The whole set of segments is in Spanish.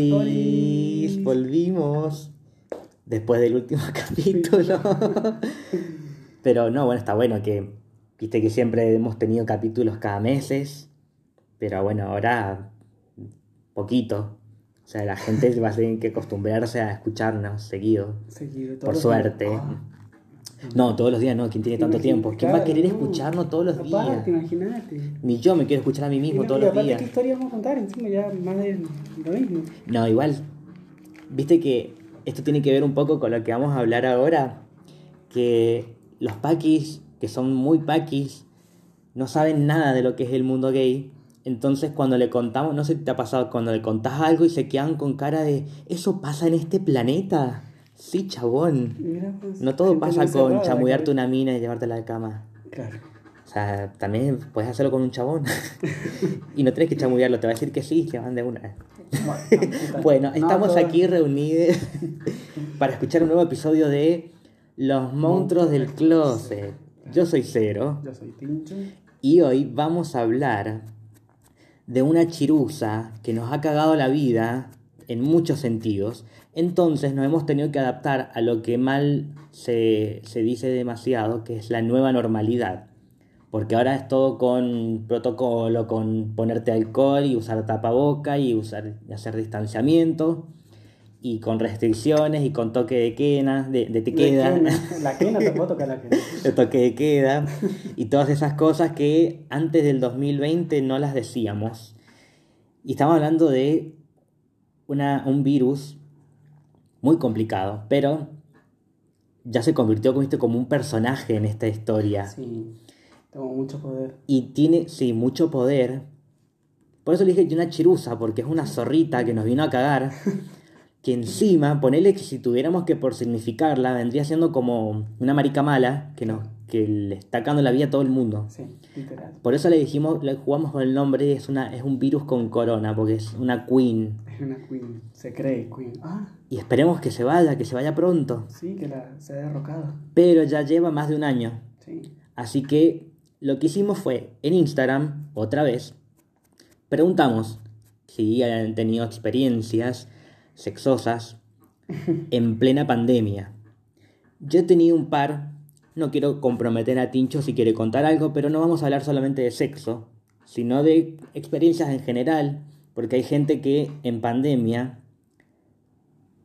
Olis, Olis. volvimos después del último capítulo. pero no, bueno, está bueno que, viste que siempre hemos tenido capítulos cada meses, pero bueno, ahora poquito. O sea, la gente va a tener que acostumbrarse a escucharnos seguido. Seguido, Por suerte. Ah. No, todos los días no, ¿quién tiene tanto tiempo? ¿Quién va a querer no. escucharnos todos los días? Imagínate. Ni yo me quiero escuchar a mí mismo todos los días. ¿Qué historia vamos a contar? Encima ya más de lo mismo. No, igual, viste que esto tiene que ver un poco con lo que vamos a hablar ahora, que los paquis, que son muy paquis, no saben nada de lo que es el mundo gay. Entonces cuando le contamos, no sé si te ha pasado, cuando le contás algo y se quedan con cara de, ¿eso pasa en este planeta? Sí, chabón. Mira, pues, No todo pasa con chamullarte una mina y llevártela a la cama. Claro. O sea, también puedes hacerlo con un chabón. y no tienes que chamullarlo, te va a decir que sí, que van de una. Bueno, No, estamos aquí reunidos para escuchar un nuevo episodio de Los monstruos del closet. Yo soy Cero Yo soy Tincho. y hoy vamos a hablar de una chirusa que nos ha cagado la vida en muchos sentidos. Entonces nos hemos tenido que adaptar a lo que mal se, se dice demasiado, que es la nueva normalidad. Porque ahora es todo con protocolo, con ponerte alcohol y usar tapaboca y usar hacer distanciamiento y con restricciones y con toque de quena, de, de te queda, La quena, La quena te puedo tocar la quena. de toque de queda y todas esas cosas que antes del 2020 no las decíamos. Y estamos hablando de una, un virus muy complicado, pero ya se convirtió como, un personaje en esta historia. Sí, tengo mucho poder. Y tiene, sí, mucho poder. Por eso le dije que una chirusa, porque es una zorrita que nos vino a cagar. Que encima, ponele que si tuviéramos que por significarla, vendría siendo como una marica mala que, nos, que le está cagando la vida a todo el mundo. Sí, literal. Por eso le dijimos, le jugamos con el nombre, es, una, es un virus con corona, porque es una queen. Es una queen. Se cree queen. Ah, Y esperemos que se vaya, que se vaya pronto. sí, que la, se ha derrocado. Pero ya lleva más de un año. Sí. Así que lo que hicimos fue en Instagram, otra vez, preguntamos si han tenido experiencias sexosas en plena pandemia. Yo he tenido un par, no quiero comprometer a Tincho si quiere contar algo, pero no vamos a hablar solamente de sexo, sino de experiencias en general, porque hay gente que en pandemia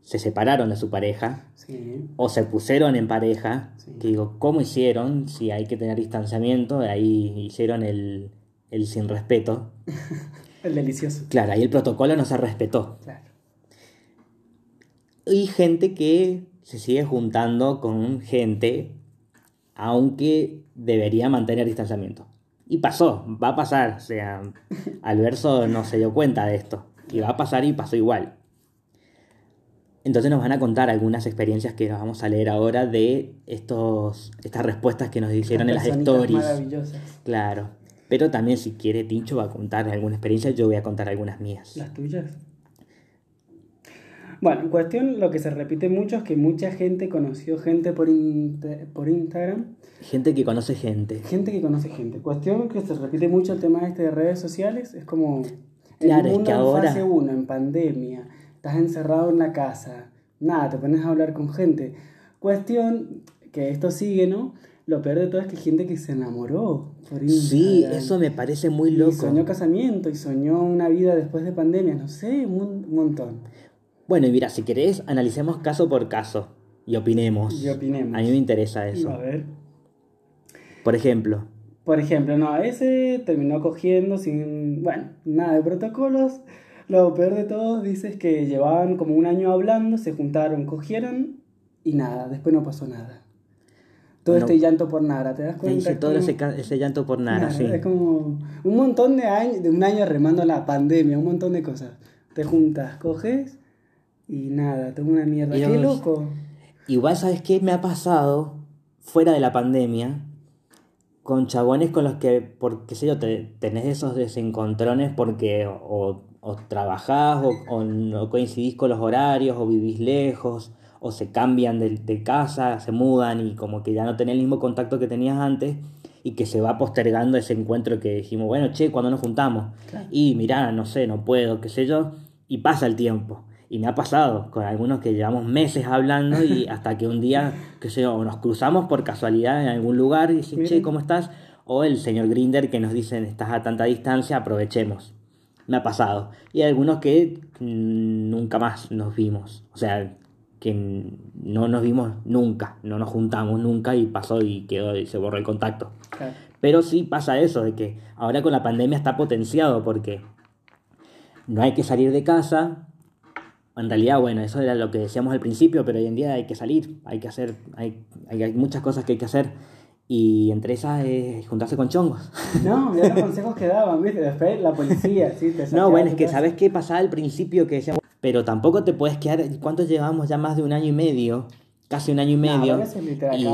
se separaron de su pareja Sí. o se pusieron en pareja, Sí. que digo, ¿cómo hicieron? Si hay que tener distanciamiento, ahí hicieron el, el sin respeto. El delicioso. Claro, ahí el protocolo no se respetó. Claro. Y gente que se sigue juntando con gente, aunque debería mantener distanciamiento. Y pasó, va a pasar, o sea, Alverso no se dio cuenta de esto. Y va a pasar y pasó igual. Entonces nos van a contar algunas experiencias que nos vamos a leer ahora de estos, estas respuestas que nos hicieron en las stories. maravillosas. Claro. Pero también si quiere Tincho va a contar alguna experiencia, yo voy a contar algunas mías. Las tuyas. Bueno, en cuestión, lo que se repite mucho es que mucha gente conoció gente por, por Instagram. Gente que conoce gente. Gente que conoce gente. Cuestión que se repite mucho el tema este de redes sociales. Es como. Claro, el es mundo que en ahora- fase 1, en pandemia. Estás encerrado en la casa. Nada, te pones a hablar con gente. Cuestión que esto sigue, ¿no? Lo peor de todo es que hay gente que se enamoró por Sí, Instagram. eso me parece muy Y loco. soñó casamiento y soñó una vida después de pandemia, no sé, un montón. Bueno, y mira, si querés, analicemos caso por caso y opinemos. Y opinemos. A mí me interesa eso. a ver. Por ejemplo, Por ejemplo, no, ese terminó cogiendo sin, bueno, nada de protocolos. Lo peor de todo, dices que llevaban como un año hablando, se juntaron, cogieron y nada, después no pasó nada. Todo No. este llanto por nada, ¿te das cuenta? todo ese, llanto por nada, Claro, sí. Es como un montón de años, de un año remando la pandemia, un montón de cosas. Te juntas, coges y nada, tengo una mierda. ¡Qué loco! Igual, ¿sabes qué me ha pasado fuera de la pandemia? Con chabones con los que, por qué sé yo, te, tenés esos desencontrones porque o, o trabajás o, o no coincidís con los horarios o vivís lejos o se cambian de, de casa, se mudan y como que ya no tenés el mismo contacto que tenías antes y que se va postergando ese encuentro que dijimos, bueno, che, cuando nos juntamos? Claro. Y mirá, no sé, no puedo, qué sé yo. y pasa el tiempo. Y me ha pasado con algunos que llevamos meses hablando y hasta que un día, que sé yo, nos cruzamos por casualidad en algún lugar y dicen, che, ¿cómo estás? O el señor Grinder que nos dicen, estás a tanta distancia, aprovechemos. Me ha pasado. Y hay algunos que mm, nunca más nos vimos. O sea, que no nos vimos nunca, no nos juntamos nunca y pasó y quedó y se borró el contacto. Pero sí pasa eso, de que ahora con la pandemia está potenciado porque no hay que salir de casa. En realidad, bueno, eso era lo que decíamos al principio, pero hoy en día hay que salir, hay que hacer, hay, hay muchas cosas que hay que hacer. Y entre esas es juntarse con chongos. No, ya los consejos que daban, ¿viste? Después la policía, sí, te No, bueno, es que ¿sabes qué pasaba al principio? Que decíamos, pero tampoco te puedes quedar. ¿Cuántos llevamos ya más de un año y medio? Casi un año y medio. y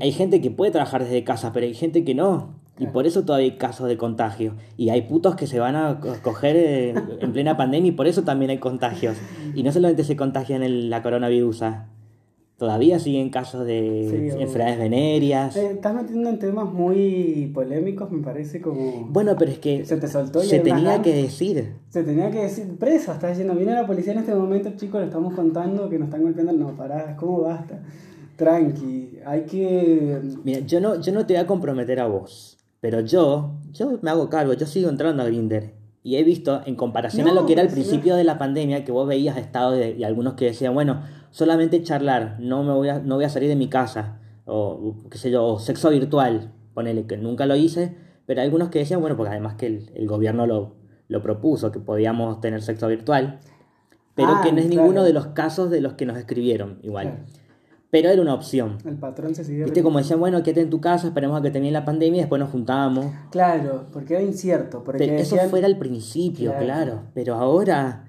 hay gente que puede trabajar desde casa, pero hay gente que no. Y por eso todavía hay casos de contagio. Y hay putos que se van a coger eh, en plena pandemia y por eso también hay contagios. Y no solamente se contagian en la coronavirus, todavía siguen casos de enfermedades venéreas. Eh, estás metiendo en temas muy polémicos, me parece como... Bueno, pero es que se te soltó se tenía que decir. Se tenía que decir, preso, estás diciendo, viene la policía en este momento, chicos, le estamos contando que nos están golpeando. No, pará, ¿cómo basta? Tranqui, hay que... Mira, yo no, yo no te voy a comprometer a vos, pero yo, yo me hago cargo, yo sigo entrando a Grinder. Y he visto, en comparación a lo que era el principio de la pandemia, que vos veías estados de, y algunos que decían, bueno, solamente charlar, no, me voy a, no voy a salir de mi casa, o qué sé yo, sexo virtual, ponele que nunca lo hice, pero algunos que decían, bueno, porque además que el, gobierno lo, lo, propuso, que podíamos tener sexo virtual, pero ah, que no es ninguno de los casos de los que nos escribieron, igual. Pero era una opción. El patrón se siguió. Viste, como decían, bueno, quédate en tu casa, esperemos a que termine la pandemia y después nos juntábamos. Claro, porque era incierto. Porque eso fuera al principio, claro. Pero ahora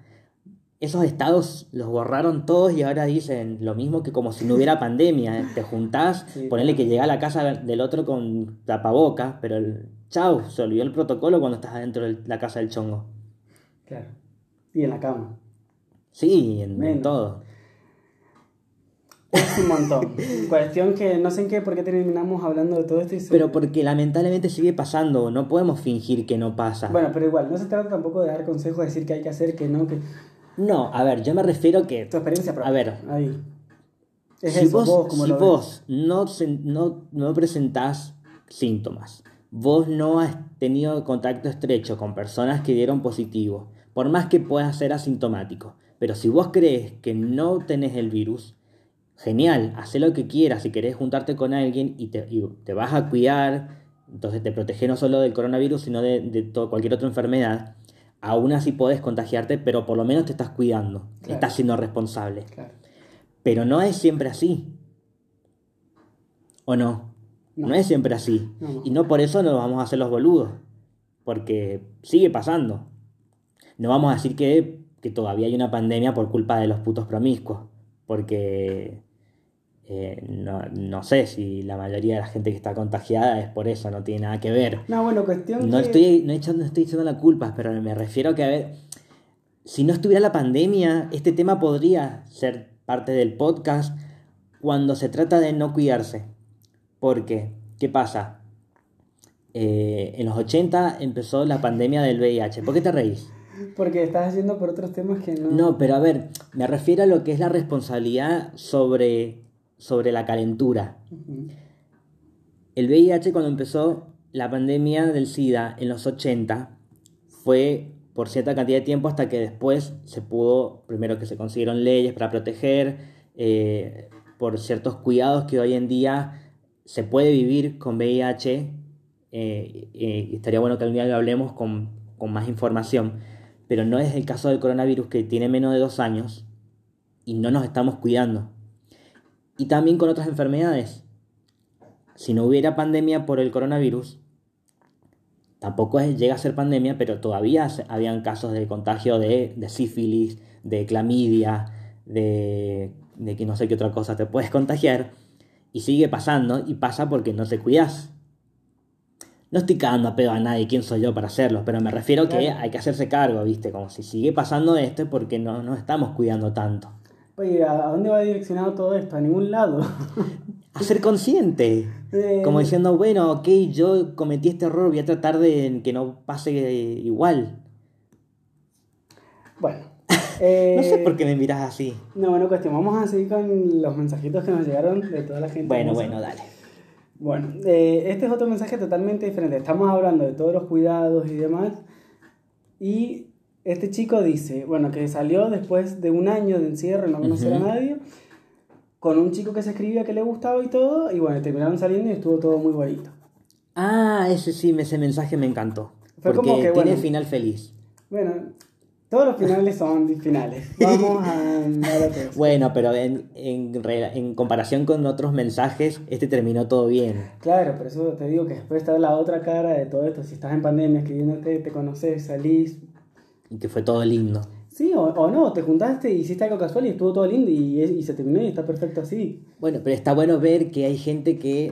esos estados los borraron todos y ahora dicen lo mismo que como si no hubiera pandemia. ¿eh? Te juntás, ponele que llega a la casa del otro con tapabocas, pero el, chau, se olvidó el protocolo cuando estás adentro de la casa del chongo. Claro. Y en la cama. Sí, en, todo. Es un montón. Cuestión que no sé en qué, por qué terminamos hablando de todo esto. Pero porque lamentablemente sigue pasando, no podemos fingir que no pasa. Bueno, pero igual, no se trata tampoco de dar consejos, de decir que hay que hacer, que no, que... No, a ver, yo me refiero que... Tu experiencia propia. A ver. Ahí. si vos, si vos no, no, no presentás síntomas, vos no has tenido contacto estrecho con personas que dieron positivo, por más que puedas ser asintomático, pero si vos crees que no tenés el virus, genial, haz lo que quieras, si querés juntarte con alguien y te, te vas a cuidar, entonces te protege no solo del coronavirus, sino de, de cualquier otra enfermedad aún así podés contagiarte, pero por lo menos te estás cuidando, estás siendo responsable. Pero no es siempre así. ¿O no? No, es siempre así. Y no por eso nos vamos a hacer los boludos, porque sigue pasando. No vamos a decir que, que todavía hay una pandemia por culpa de los putos promiscuos, porque eh, no, no, sé si la mayoría de la gente que está contagiada es por eso, no tiene nada que ver. No, bueno, cuestión no Estoy, no, estoy echando la culpa, pero me refiero a que, a ver, si no estuviera la pandemia, este tema podría ser parte del podcast cuando se trata de no cuidarse. Porque, ¿qué pasa? Eh, en los 80 empezó la pandemia del VIH. ¿Por qué te reís? Porque estás haciendo por otros temas que no... No, pero a ver, me refiero a lo que es la responsabilidad sobre sobre la calentura. El VIH cuando empezó la pandemia del SIDA en los 80 fue por cierta cantidad de tiempo hasta que después se pudo, primero que se consiguieron leyes para proteger, eh, por ciertos cuidados que hoy en día se puede vivir con VIH. Eh, eh, estaría bueno que algún día lo hablemos con, con más información, pero no es el caso del coronavirus que tiene menos de dos años y no nos estamos cuidando y también con otras enfermedades. Si no hubiera pandemia por el coronavirus, tampoco llega a ser pandemia, pero todavía habían casos de contagio de, sífilis, de clamidia, de, de, que no sé qué otra cosa te puedes contagiar, y sigue pasando, y pasa porque no te cuidas. No estoy cagando a pedo a nadie, quién soy yo para hacerlo, pero me refiero que hay que hacerse cargo, ¿viste? Como si sigue pasando esto porque no nos estamos cuidando tanto. Oye, ¿a dónde va direccionado todo esto? A ningún lado. a ser consciente. Como diciendo, bueno, ok, yo cometí este error, voy a tratar de que no pase igual. Bueno, Eh, No sé por qué me miras así. No, bueno, cuestión. Vamos a seguir con los mensajitos que nos llegaron de toda la gente. Bueno, bueno, dale. Bueno, eh, este es otro mensaje totalmente diferente. Estamos hablando de todos los cuidados y demás. Y este chico dice, bueno, que salió después de un año de encierro, no conocer a nadie, con un chico que se escribía que le gustaba y todo, y bueno, terminaron saliendo y estuvo todo muy bonito. Ah, ese sí, ese mensaje me encantó. Fue porque como que, tiene bueno. final feliz. Bueno, todos los finales son finales. Vamos a. Bueno, pero en, en, en comparación con otros mensajes, este terminó todo bien. Claro, por eso te digo que después está la otra cara de todo esto. Si estás en pandemia escribiéndote, te conoces, salís, Y que fue todo lindo. Sí, o, o no, te juntaste, hiciste algo casual y estuvo todo lindo y, y se terminó y está perfecto así. Bueno, pero está bueno ver que hay gente que,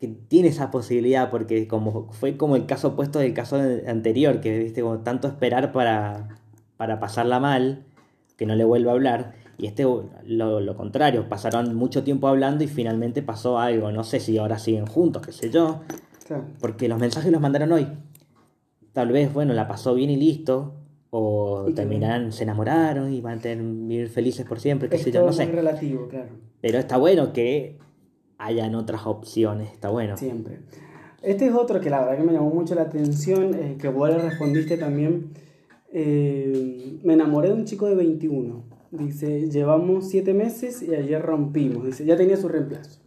que tiene esa posibilidad, porque como fue como el caso opuesto del caso anterior, que viste como tanto esperar para, para pasarla mal, que no le vuelva a hablar, y este lo, lo contrario, pasaron mucho tiempo hablando y finalmente pasó algo, no sé si ahora siguen juntos, qué sé yo, Claro. porque los mensajes los mandaron hoy. Tal vez, bueno, la pasó bien y listo, o Y que- terminarán, se enamoraron y van a tener, vivir felices por siempre, qué Es sé yo, no sé. muy relativo, claro, Pero está bueno que hayan otras opciones, está bueno. siempre. Este es otro que la verdad que me llamó mucho la atención, eh, que vos le respondiste también. Eh, me enamoré de un chico de 21. Dice, llevamos 7 meses y ayer rompimos. Dice, ya tenía su reemplazo.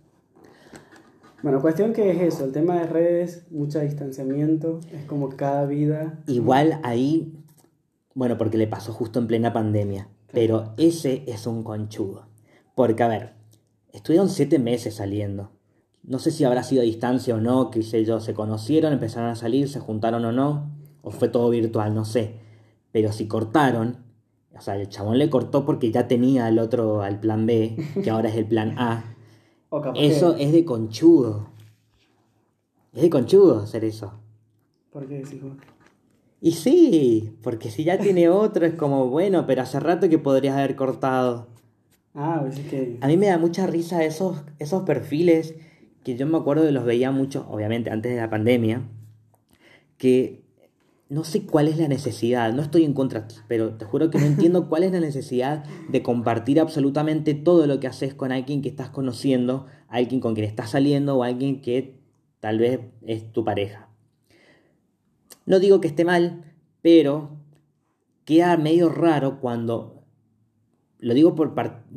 Bueno, cuestión que es eso, el tema de redes, mucho distanciamiento, es como cada vida. Igual ahí, bueno, porque le pasó justo en plena pandemia, pero ese es un conchudo. Porque, a ver, estuvieron siete meses saliendo. No sé si habrá sido a distancia o no, qué sé yo, se conocieron, empezaron a salir, se juntaron o no, o fue todo virtual, no sé. Pero si cortaron, o sea, el chabón le cortó porque ya tenía al otro, al plan B, que ahora es el plan A. Eso es de conchudo. Es de conchudo hacer eso. ¿Por qué decís vos? Y sí, porque si ya tiene otro es como, bueno, pero hace rato que podrías haber cortado. Ah, pues es que... A mí me da mucha risa esos, esos perfiles que yo me acuerdo de los veía mucho, obviamente antes de la pandemia, que no sé cuál es la necesidad, no estoy en contra, pero te juro que no entiendo cuál es la necesidad de compartir absolutamente todo lo que haces con alguien que estás conociendo, alguien con quien estás saliendo o alguien que tal vez es tu pareja. No digo que esté mal, pero queda medio raro cuando, lo digo por,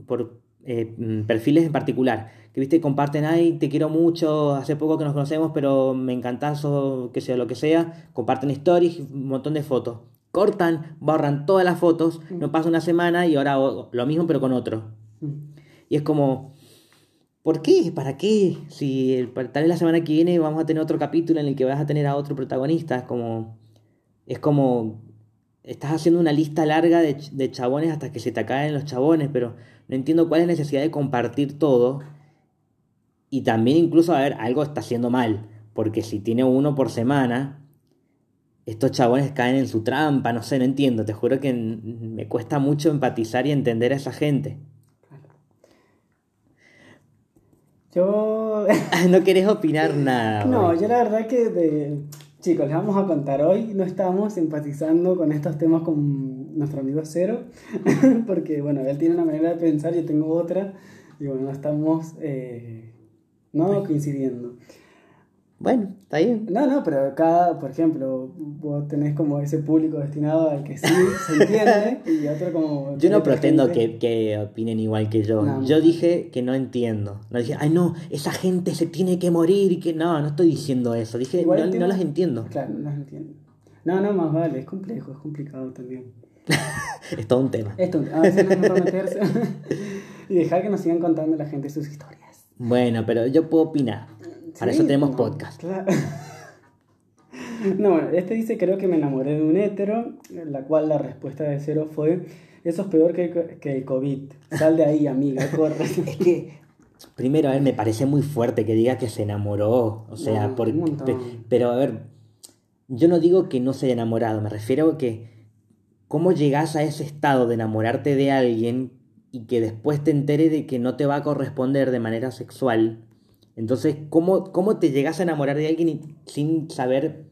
por eh, mm, perfiles en particular, que viste, comparten, ay, te quiero mucho, hace poco que nos conocemos, pero me encantás o que sea lo que sea, comparten stories, un montón de fotos. Cortan, borran todas las fotos, no pasa una semana y ahora lo mismo pero con otro. Mm. Y es como, ¿por qué? ¿Para qué? Si tal vez la semana que viene vamos a tener otro capítulo en el que vas a tener a otro protagonista, es como, es como, estás haciendo una lista larga de, de chabones hasta que se te caen los chabones, pero no entiendo cuál es la necesidad de compartir todo. Y también incluso, a ver, algo está haciendo mal, porque si tiene uno por semana, estos chabones caen en su trampa, no sé, no entiendo, te juro que me cuesta mucho empatizar y entender a esa gente. Yo... no querés opinar nada. no, yo la verdad que de... Chicos, les vamos a contar hoy, no estamos simpatizando con estos temas con nuestro amigo Cero, porque bueno, él tiene una manera de pensar, yo tengo otra, y bueno, no estamos eh, no coincidiendo. Bueno, está bien. No, no, pero cada, por ejemplo, vos tenés como ese público destinado al que sí se entiende, y otro como... Yo no pretendo que, que opinen igual que yo. No. Yo dije que no entiendo. No dije, ay no, esa gente se tiene que morir y que no, no estoy diciendo eso. Dije, Igual no, no tema- las entiendo. Claro, no las entiendo. No, no, más vale, es complejo, es complicado también. Es todo un tema. Esto, a veces no es meterse y dejar que nos sigan contando la gente sus historias. Bueno, pero yo puedo opinar. Para Sí, eso tenemos no, podcast. claro. No, bueno, este dice, creo que me enamoré de un hétero, la cual la respuesta de cero fue, eso es peor que, que el COVID. Sal de ahí, amiga, corre. Es que, primero, a ver, me parece muy fuerte que diga que se enamoró. O sea, No, por- pe- pero a ver, yo no digo que no se haya enamorado, me refiero a que cómo llegás a ese estado de enamorarte de alguien y que después te entere de que no te va a corresponder de manera sexual. Entonces, ¿cómo, cómo te llegas a enamorar de alguien y- sin saber,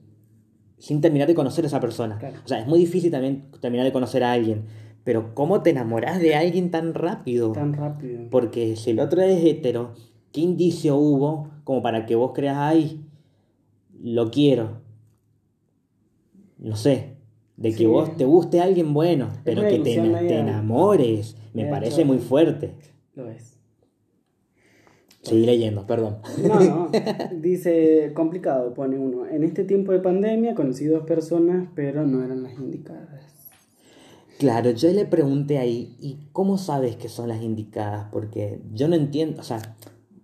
sin terminar de conocer a esa persona? Claro. O sea, es muy difícil también terminar de conocer a alguien, Pero ¿cómo te enamorás de alguien tan rápido? Tan rápido. Porque si el otro es hetero, ¿qué indicio hubo como para que vos creas, ay, lo quiero? No sé, de que Sí. vos te guste alguien bueno, pero que te, enamores, me parece muy fuerte. Lo es. Seguí leyendo, perdón. No, no. Dice, complicado, pone uno. En este tiempo de pandemia conocí dos personas, pero no eran las indicadas. Claro, yo le pregunté ahí, ¿y cómo sabes que son las indicadas? Porque yo no entiendo, o sea,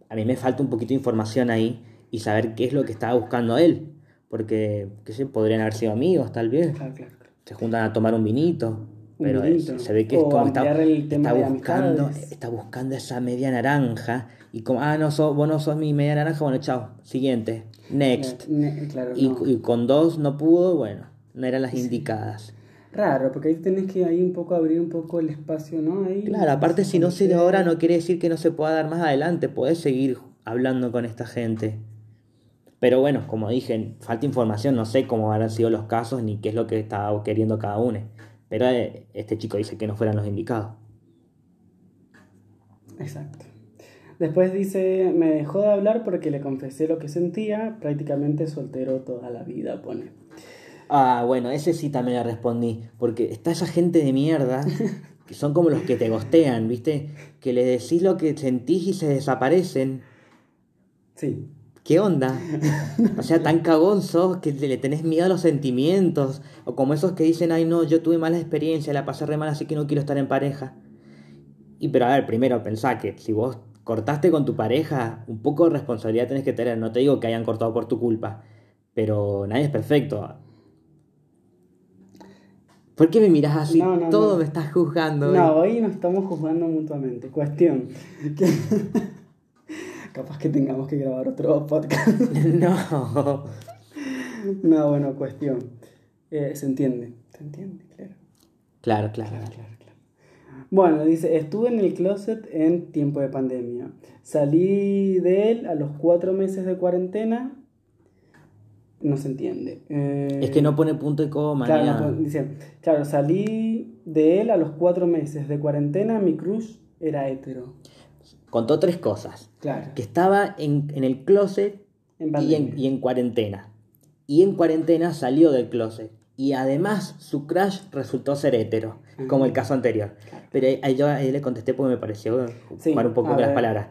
a mí me falta un poquito de información ahí y saber qué es lo que estaba buscando él. Porque, qué sé, podrían haber sido amigos, tal vez. Claro, claro. Se juntan a tomar un vinito. Pero se ve que es como está, está buscando, está buscando esa media naranja. Y como, ah, no, sos, vos no sos mi media naranja, bueno, chao. Siguiente. Next. Ne- Claro, Y, no. y con dos no pudo, bueno, no eran las indicadas. Raro, porque ahí tenés que ahí un poco abrir un poco el espacio, ¿no? Ahí, Claro, aparte si no se da ahora no quiere decir que no se pueda dar más adelante, podés seguir hablando con esta gente. Pero bueno, como dije, falta información, no sé cómo habrán sido los casos ni qué es lo que estaba queriendo cada uno. Pero eh, este chico dice que no fueran los indicados. Exacto. Después dice, me dejó de hablar porque le confesé lo que sentía, prácticamente soltero toda la vida, pone. Ah, bueno, ese sí también le respondí, porque está esa gente de mierda, que son como los que te gostean, ¿viste? Que le decís lo que sentís y se desaparecen. Sí, ¿Qué onda? O sea, tan cagón sos que le tenés miedo a los sentimientos. O como esos que dicen, ay no, yo tuve mala experiencia, la pasé re mal, así que no quiero estar en pareja. Y pero a ver, primero pensá que si vos cortaste con tu pareja, un poco de responsabilidad tenés que tener. No te digo que hayan cortado por tu culpa, pero nadie es perfecto. ¿Por qué me miras así? No, no, Todo no. me estás juzgando. No, hoy nos estamos juzgando mutuamente. Cuestión. que- Capaz que tengamos que grabar otro podcast. no. no, bueno, cuestión. Eh, se entiende, se entiende, claro. Claro, claro. Claro, claro, claro. Bueno, dice, estuve en el closet en tiempo de pandemia. Salí de él a los cuatro meses de cuarentena. No se entiende. Eh, Es que no pone punto y coma. Claro, no dice, claro, salí de él a los cuatro meses de cuarentena, mi crush era hetero. Contó tres cosas. Claro. que estaba en, en el closet En y en, y en cuarentena. Y en cuarentena salió del closet. Y además su crush resultó ser hetero, como el caso anterior. Claro. Pero ahí, yo ahí le contesté porque me pareció Sí, jugar un poco con las palabras.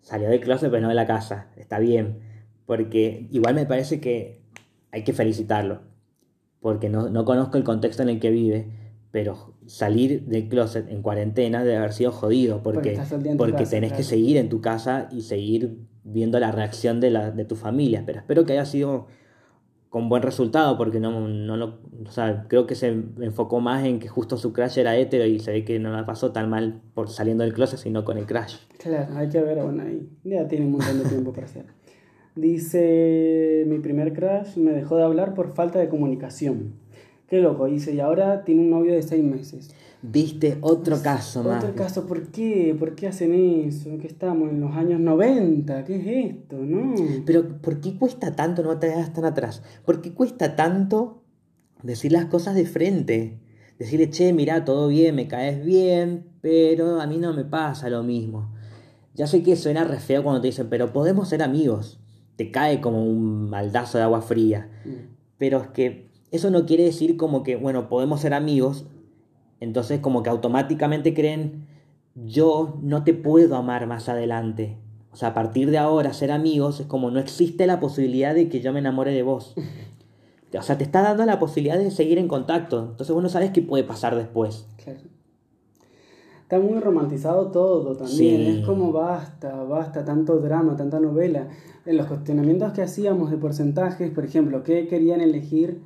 Salió del closet pero no de la casa. Está bien. Porque igual me parece que hay que felicitarlo. Porque no, no conozco el contexto en el que vive. Pero salir del closet en cuarentena debe haber sido jodido. Porque Porque, casa, tenés que seguir en tu casa y seguir viendo la reacción de, la, de tu familia. Pero espero que haya sido con buen resultado, porque no, no o sea, creo que se enfocó más en que justo su crash era hetero y se ve que no la pasó tan mal por saliendo del closet, sino con el crash. Claro, hay que ver, bueno, ahí ya tiene un montón de tiempo para hacer. Dice, mi primer crush me dejó de hablar por falta de comunicación. Qué loco, dice, y ahora tiene un novio de seis meses. Viste otro caso más. Otro caso, ¿por qué? ¿Por qué hacen eso? ¿Qué estamos en los años 90? ¿Qué es esto? ¿No? Pero ¿por qué cuesta tanto, no te hagas tan atrás? ¿Por qué cuesta tanto decir las cosas de frente? Decirle, che, mira, todo bien, me caes bien, pero a mí no me pasa lo mismo. Ya sé que suena re feo cuando te dicen, pero podemos ser amigos. Te cae como un maldazo de agua fría. Mm. Pero es que eso no quiere decir como que, bueno, podemos ser amigos. Entonces como que automáticamente creen, yo no te puedo amar más adelante. O sea, a partir de ahora ser amigos es como no existe la posibilidad de que yo me enamore de vos. O sea, te está dando la posibilidad de seguir en contacto. Entonces vos no sabes qué puede pasar después. Claro. Está muy romantizado todo también. Sí. Es como basta, basta, tanto drama, tanta novela. En los cuestionamientos que hacíamos de porcentajes, por ejemplo, ¿qué querían elegir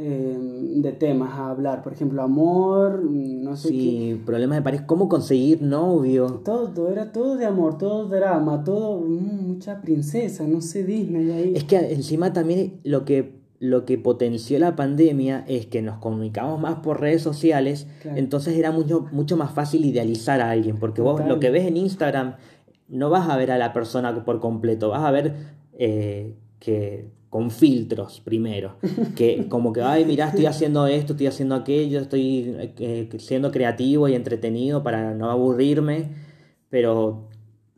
eh, de temas a hablar? Por ejemplo, amor, mm, no sé qué. Sí, problemas de pareja. ¿Cómo conseguir novio? Todo, era todo de amor, todo drama, todo mm, mucha princesa, no sé, Disney ahí. Es que encima también lo que, lo que potenció la pandemia es que nos comunicamos más por redes sociales, Claro. entonces era mucho, mucho más fácil idealizar a alguien, porque vos lo que ves en Instagram no vas a ver a la persona por completo, vas a ver eh, que con filtros primero, que como que, ay, mira, estoy haciendo esto, estoy haciendo aquello, estoy eh, siendo creativo y entretenido para no aburrirme, pero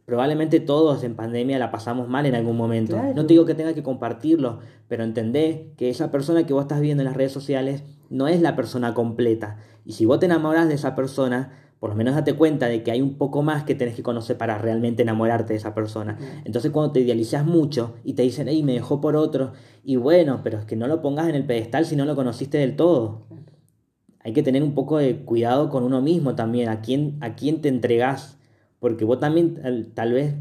probablemente todos en pandemia la pasamos mal en algún momento. No te digo que tengas que compartirlo, pero entendé que esa persona que vos estás viendo en las redes sociales no es la persona completa. Y si vos te enamoras de esa persona, por lo menos date cuenta de que hay un poco más que tenés que conocer para realmente enamorarte de esa persona. Entonces cuando te idealizas mucho y te dicen, hey, me dejó por otro, y bueno, pero es que no lo pongas en el pedestal si no lo conociste del todo. Hay que tener un poco de cuidado con uno mismo también, a quién, a quién te entregás. Porque vos también, tal vez,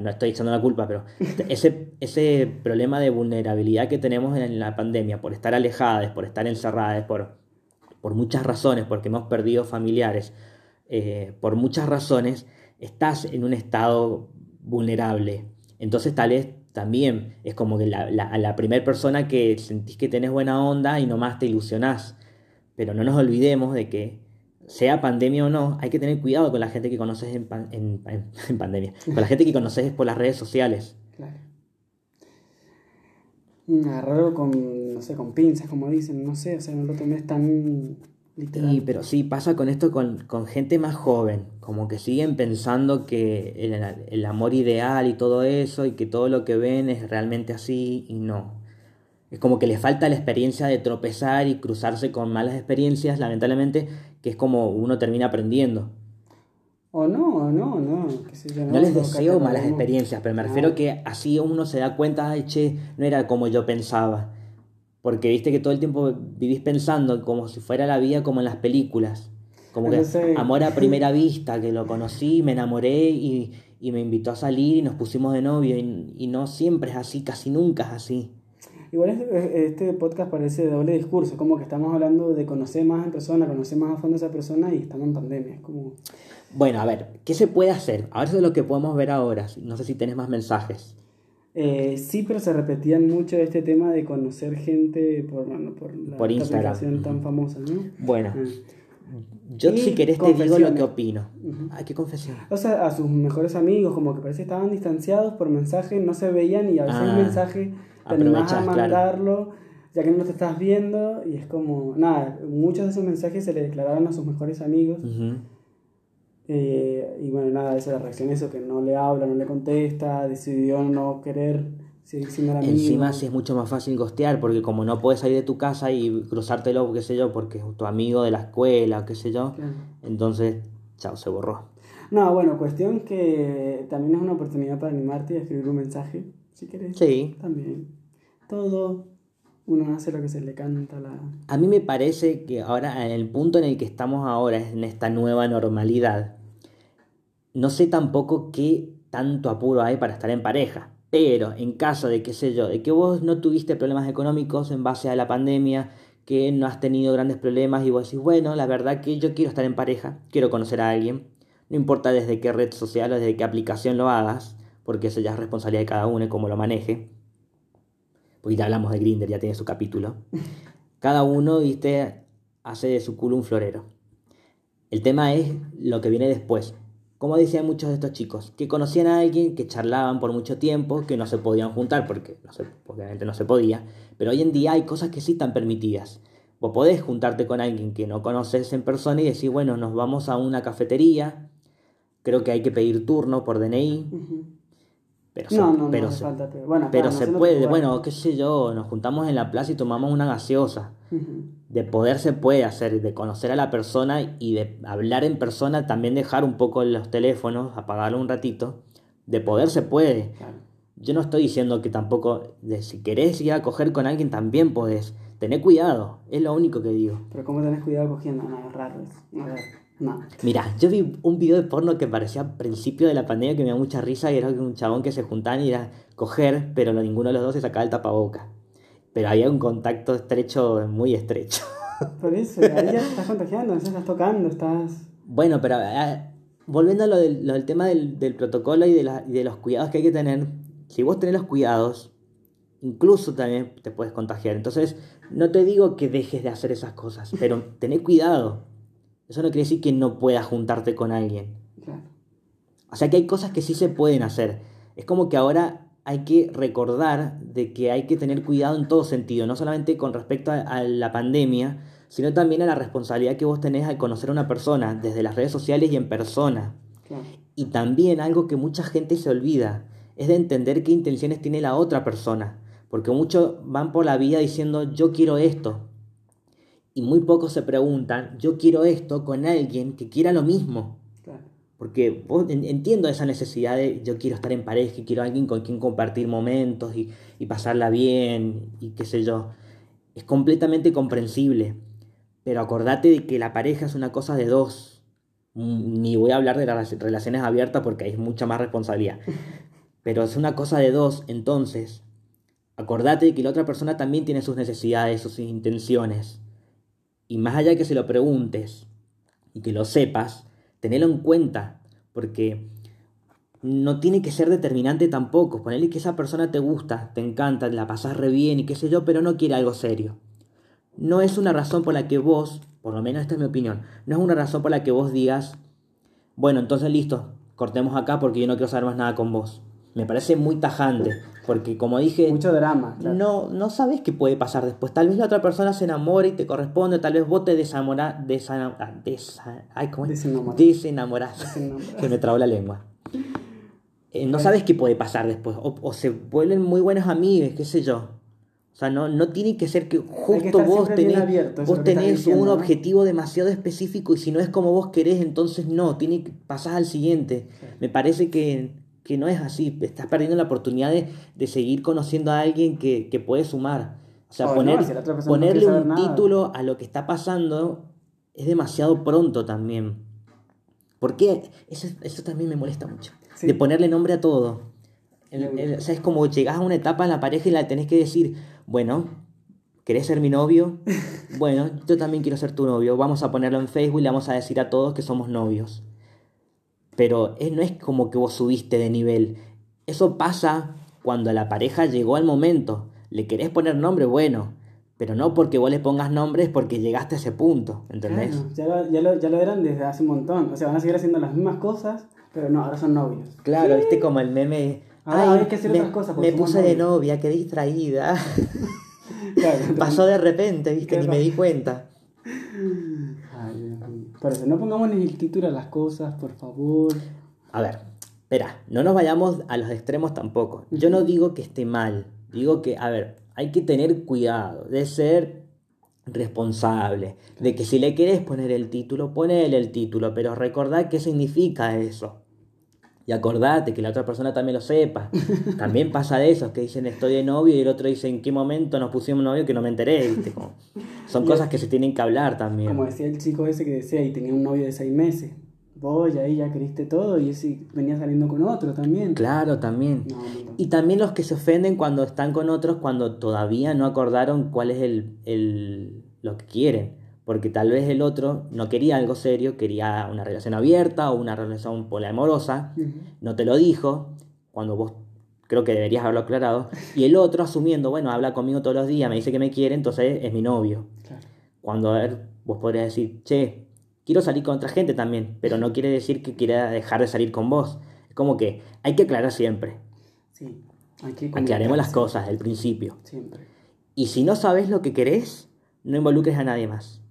no estoy echando la culpa, pero ese, ese problema de vulnerabilidad que tenemos en la pandemia, por estar alejadas, por estar encerradas, por, por muchas razones, porque hemos perdido familiares, eh, por muchas razones, estás en un estado vulnerable. Entonces tal vez también es como que la, la, primera persona que sentís que tenés buena onda y nomás te ilusionás. Pero no nos olvidemos de que, sea pandemia o no, hay que tener cuidado con la gente que conoces en, en, pandemia, con la gente que conoces por las redes sociales. Claro. Agarrarlo con, no sé, con pinzas, como dicen, no sé, o sea, no lo tomes tan Sí, pero sí, pasa con esto con, gente más joven, como que siguen pensando que el, amor ideal y todo eso y que todo lo que ven es realmente así y no. Es como que les falta la experiencia de tropezar y cruzarse con malas experiencias, lamentablemente, que es como uno termina aprendiendo. O no, o no, no. no, les deseo malas experiencias, pero me refiero que así uno se da cuenta, ay, che, no era como yo pensaba. Porque viste que todo el tiempo vivís pensando como si fuera la vida como en las películas. Como que amor a primera vista, que lo conocí, me enamoré y, me invitó a salir y nos pusimos de novio. Y, no siempre es así, casi nunca es así. Igual este podcast parece de doble discurso, como que estamos hablando de conocer más en persona, conocer más a fondo a esa persona y estamos en pandemia. como... Bueno, a ver, ¿qué se puede hacer? A ver, eso es lo que podemos ver ahora. No sé si tenés más mensajes. Eh, sí, pero se repetían mucho este tema de conocer gente por, bueno, por la por Instagram. tan famosa, ¿no? Bueno, ah. yo si querés te digo lo que opino. Ay, qué confesión. O sea, a sus mejores amigos, como que parece que estaban distanciados por mensaje, no se veían y a veces el ah, mensaje te animás a mandarlo, ya que no te estás viendo, y es como, nada, muchos de esos mensajes se le declararon a sus mejores amigos. Eh, y bueno, nada, esa es la reacción, eso, que no le habla, no le contesta, decidió no querer seguir siendo amigo. Encima sí es mucho más fácil gostear, porque como no puedes salir de tu casa y cruzártelo, qué sé yo, porque es tu amigo de la escuela, qué sé yo, entonces, chao, se borró. No, bueno, cuestión que también es una oportunidad para animarte y escribir un mensaje, si querés. Sí. También. Todo uno hace lo que se le canta la... A mí me parece que ahora, en el punto en el que estamos ahora, en esta nueva normalidad, no sé tampoco qué tanto apuro hay para estar en pareja. Pero en caso de, qué sé yo, de que vos no tuviste problemas económicos en base a la pandemia, que no has tenido grandes problemas y vos decís, bueno, la verdad que yo quiero estar en pareja, quiero conocer a alguien, no importa desde qué red social o desde qué aplicación lo hagas, porque eso ya es responsabilidad de cada uno y cómo lo maneje. Porque ya hablamos de Grinder, ya tiene su capítulo. Cada uno, viste, hace de su culo un florero. El tema es lo que viene después como decían muchos de estos chicos, que conocían a alguien, que charlaban por mucho tiempo, que no se podían juntar porque no obviamente no se podía, pero hoy en día hay cosas que sí están permitidas. Vos podés juntarte con alguien que no conoces en persona y decir, bueno, nos vamos a una cafetería, creo que hay que pedir turno por DNI, pero, no, no, pero, se, falta, pero, bueno, pero se puede, bueno, qué sé yo, nos juntamos en la plaza y tomamos una gaseosa. De poder se puede hacer, de conocer a la persona y de hablar en persona, también dejar un poco los teléfonos, apagarlo un ratito. De poder se puede. Yo no estoy diciendo que tampoco, de, si querés ir a coger con alguien, también podés. Tené cuidado, es lo único que digo. Pero ¿cómo tenés cuidado cogiendo? No, es raro. A ver. Mira, yo vi un video de porno que parecía a principio de la pandemia que me da mucha risa y era un chabón que se juntaban y era coger, pero ninguno de los dos se sacaba el tapaboca. Pero había un contacto estrecho, muy estrecho. Por eso, ahí ya estás contagiando, estás tocando, estás... Bueno, pero ah, volviendo a lo del, tema del, protocolo y de, y de los cuidados que hay que tener, si vos tenés los cuidados, incluso también te puedes contagiar. Entonces, no te digo que dejes de hacer esas cosas, pero tené cuidado. Eso no quiere decir que no puedas juntarte con alguien. O sea que hay cosas que sí se pueden hacer. Es como que ahora hay que recordar de que hay que tener cuidado en todo sentido, no solamente con respecto a, a la pandemia, sino también a la responsabilidad que vos tenés al conocer a una persona, desde las redes sociales y en persona. Claro. Y también algo que mucha gente se olvida, es de entender qué intenciones tiene la otra persona. Porque muchos van por la vida diciendo yo quiero esto. Y muy pocos se preguntan yo quiero esto con alguien que quiera lo mismo. Claro. Porque entiendo esa necesidad de yo quiero estar en pareja y quiero alguien con quien compartir momentos y, y pasarla bien y qué sé yo. Es completamente comprensible. Pero acordate de que la pareja es una cosa de dos. Mm, Ni voy a hablar de las relaciones abiertas porque hay mucha más responsabilidad. Pero es una cosa de dos. Entonces, acordate que la otra persona también tiene sus necesidades, sus intenciones. Y más allá que se lo preguntes y que lo sepas, tenelo en cuenta. Porque no tiene que ser determinante tampoco. Ponerle que esa persona te gusta, te encanta, la pasas re bien y qué sé yo, pero no quiere algo serio. No es una razón por la que vos, por lo menos esta es mi opinión, no es una razón por la que vos digas, bueno, entonces listo, cortemos acá porque yo no quiero saber más nada con vos. Me parece muy tajante, porque como dije, Mucho drama. claro. no, no sabes qué puede pasar después. Tal vez la otra persona se enamore y te corresponde, tal vez vos te desamora, desa- ah, desa- ay, ¿cómo es? Desenamorás. desenamorás. Desenamorás. Se me trabó la lengua. Eh, no sabes qué puede pasar después. O, o se vuelven muy buenos amigos, qué sé yo. O sea, no, no tiene que ser que justo vos tenés, abierto, vos tenés diciendo, un ¿no? objetivo demasiado específico y si no es como vos querés, entonces no, tiene que pasar al siguiente. Me parece que, que no es así. Estás perdiendo la oportunidad de, de seguir conociendo a alguien que, que puede sumar. O sea, O no, poner, si no ponerle un nada. título a lo que está pasando es demasiado pronto también. Porque eso, eso también me molesta mucho. Sí. De ponerle nombre a todo. El- el- o sea, es como llegás a una etapa en la pareja y la tenés que decir, bueno, ¿querés ser mi novio? Bueno, yo también quiero ser tu novio. Vamos a ponerlo en Facebook y le vamos a decir a todos que somos novios. Pero es- no es como que vos subiste de nivel. Eso pasa cuando la pareja llegó al momento. Le querés poner nombre, bueno. Pero no porque vos le pongas nombre, es porque llegaste a ese punto. ¿Entendés? Claro, ya, lo, ya, lo, ya lo eran desde hace un montón. O sea, van a seguir haciendo las mismas cosas, pero no, ahora son novios. Claro, viste como el meme. Ahora "Ay, hay que hacer me, otras cosas porque me puse de novios". novia, quedé distraída. Claro, Pasó de repente, viste, Qué ni me di cuenta. Ay. Por eso, no pongamos en el título a las cosas, por favor. A ver, espera, no nos vayamos a los extremos tampoco. Yo no digo que esté mal, digo que, a ver, hay que tener cuidado de ser responsable, de que si le querés poner el título, ponele el título, pero recordad qué significa eso. Y acordate que la otra persona también lo sepa. También pasa de esos que dicen estoy de novio y el otro dice en qué momento nos pusimos novio que no me enteré, ¿viste? Como- son cosas que se tienen que hablar también. Como decía el chico ese que decía, y tenía un novio de seis meses. Vos ya ahí ya queriste todo y ese venía saliendo con otro también. Claro, también. No. Y también los que se ofenden cuando están con otros cuando todavía no acordaron cuál es el, el- lo que quieren. Porque tal vez el otro no quería algo serio, quería una relación abierta o una relación poliamorosa, no te lo dijo, cuando vos creo que deberías haberlo aclarado, y el otro asumiendo, bueno, habla conmigo todos los días, me dice que me quiere, entonces es mi novio. Claro. Cuando a ver, vos podrías decir, che, quiero salir con otra gente también, pero no quiere decir que quiera dejar de salir con vos. Es como que hay que aclarar siempre. Sí. Hay que Aclaremos las cosas del principio. Siempre. Y si no sabes lo que querés, no involucres a nadie más.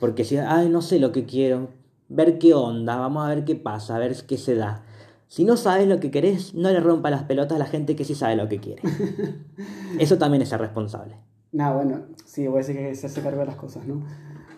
Porque si, ay, no sé lo que quiero, ver qué onda, vamos a ver qué pasa, a ver qué se da. Si no sabes lo que querés, no le rompa las pelotas a la gente que sí sabe lo que quiere. Eso también es ser responsable. Nada, bueno, sí, voy a decir que se hace cargo de las cosas, ¿no?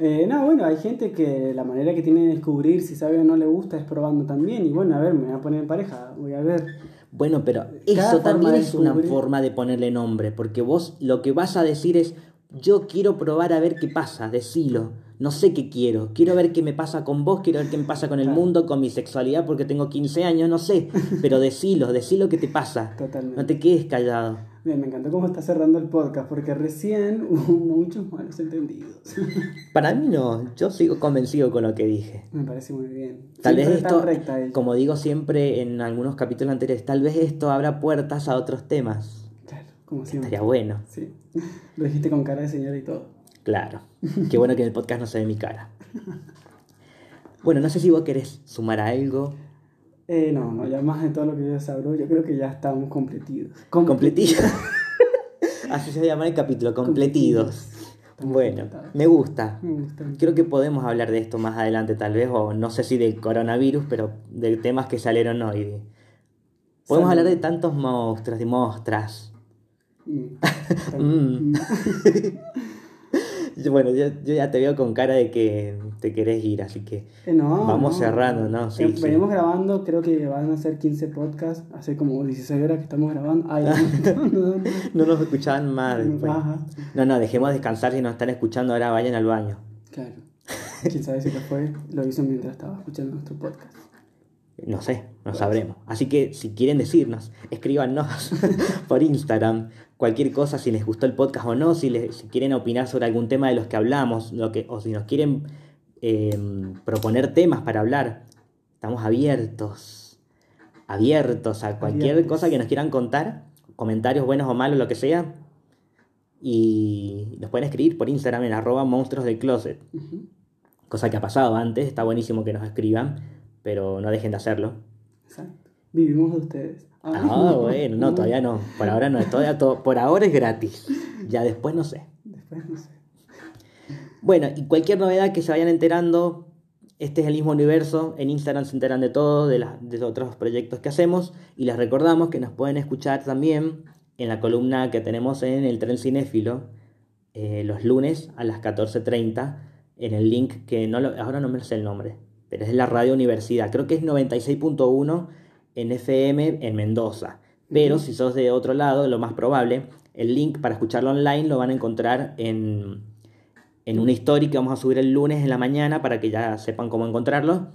Eh, no, bueno, hay gente que la manera que tiene de descubrir si sabe o no le gusta es probando también. Y bueno, a ver, me voy a poner en pareja, voy a ver. Bueno, pero Cada eso también es una forma de ponerle nombre, porque vos lo que vas a decir es, yo quiero probar a ver qué pasa, decilo. No sé qué quiero, quiero ver qué me pasa con vos, quiero ver qué me pasa con el Claro. mundo, con mi sexualidad, porque tengo 15 años, no sé, pero decilo, decilo qué te pasa. Totalmente. No te quedes callado. Bien, me encantó cómo está cerrando el podcast, porque recién hubo muchos malos entendidos. Para mí no, yo sigo convencido con lo que dije. me parece muy bien. Tal Siempre vez esto, recta como digo siempre en algunos capítulos anteriores, tal vez esto abra puertas a otros temas. Claro, como siempre. Estaría bueno. Sí. Lo dijiste con cara de señora y todo. Claro. Qué bueno que en el podcast no se ve mi cara. Bueno, no sé si vos querés sumar algo. Eh, no, no, ya más de todo lo que yo sabré, yo creo que ya estamos completidos. Completidos. Así se llama el capítulo, completidos. Bueno, me gusta. Me gusta. Creo que podemos hablar de esto más adelante tal vez, o no sé si del coronavirus, pero de temas que salieron hoy. Podemos Salud. hablar de tantos monstruos y monstras. Mm. Mm. Bueno, yo, yo ya te veo con cara de que te querés ir, así que Eh, no, Vamos no. cerrando, ¿no? Sí, Eh, sí. Venimos grabando, creo que van a ser 15 podcasts, hace como 16 horas que estamos grabando. Ay, no, no, no, no. no nos escuchaban más después. No, no, dejemos descansar si nos están escuchando ahora, vayan al baño. claro. Quién sabe si lo fue, lo hizo mientras estaba escuchando nuestro podcast. No sé, no sabremos. Así que si quieren decirnos, escríbanos por Instagram. Cualquier cosa, si les gustó el podcast o no, si, les, si quieren opinar sobre algún tema de los que hablamos, lo que, o si nos quieren eh, proponer temas para hablar, estamos abiertos. Abiertos a cualquier Abiertos. cosa que nos quieran contar, comentarios buenos o malos, lo que sea. Y nos pueden escribir por Instagram en arroba monstruos del closet. Ujú, Cosa que ha pasado antes, está buenísimo que nos escriban, pero no dejen de hacerlo. Exacto. Vivimos de ustedes. Ah, bueno, no, todavía no. Por ahora no, todavía todo, por ahora es gratis. Ya después no sé. Después no sé. Bueno, y cualquier novedad que se vayan enterando, este es el mismo universo. En Instagram se enteran de todo, de, las de los otros proyectos que hacemos. Y les recordamos que nos pueden escuchar también en la columna que tenemos en el Tren Cinéfilo, eh, los lunes a las 14.30, en el link que no lo- ahora no me sé el nombre, pero es la Radio Universidad. Creo que es 96.1 en FM en Mendoza. Pero si sos de otro lado, lo más probable, el link para escucharlo online lo van a encontrar en, en una story que vamos a subir el lunes en la mañana para que ya sepan cómo encontrarlo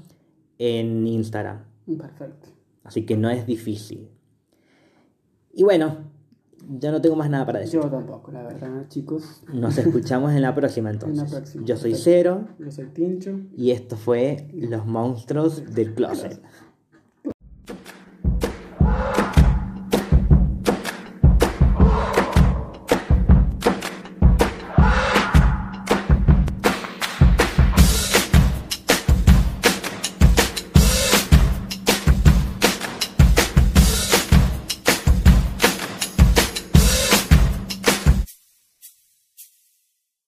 en Instagram. Perfecto. Así que no es difícil. Y bueno, ya no tengo más nada para decir. Yo tampoco, la verdad, chicos. Nos escuchamos en la próxima entonces. En la próxima, Yo soy. Cero Yo soy Tincho. y esto fue Los Monstruos del Closet.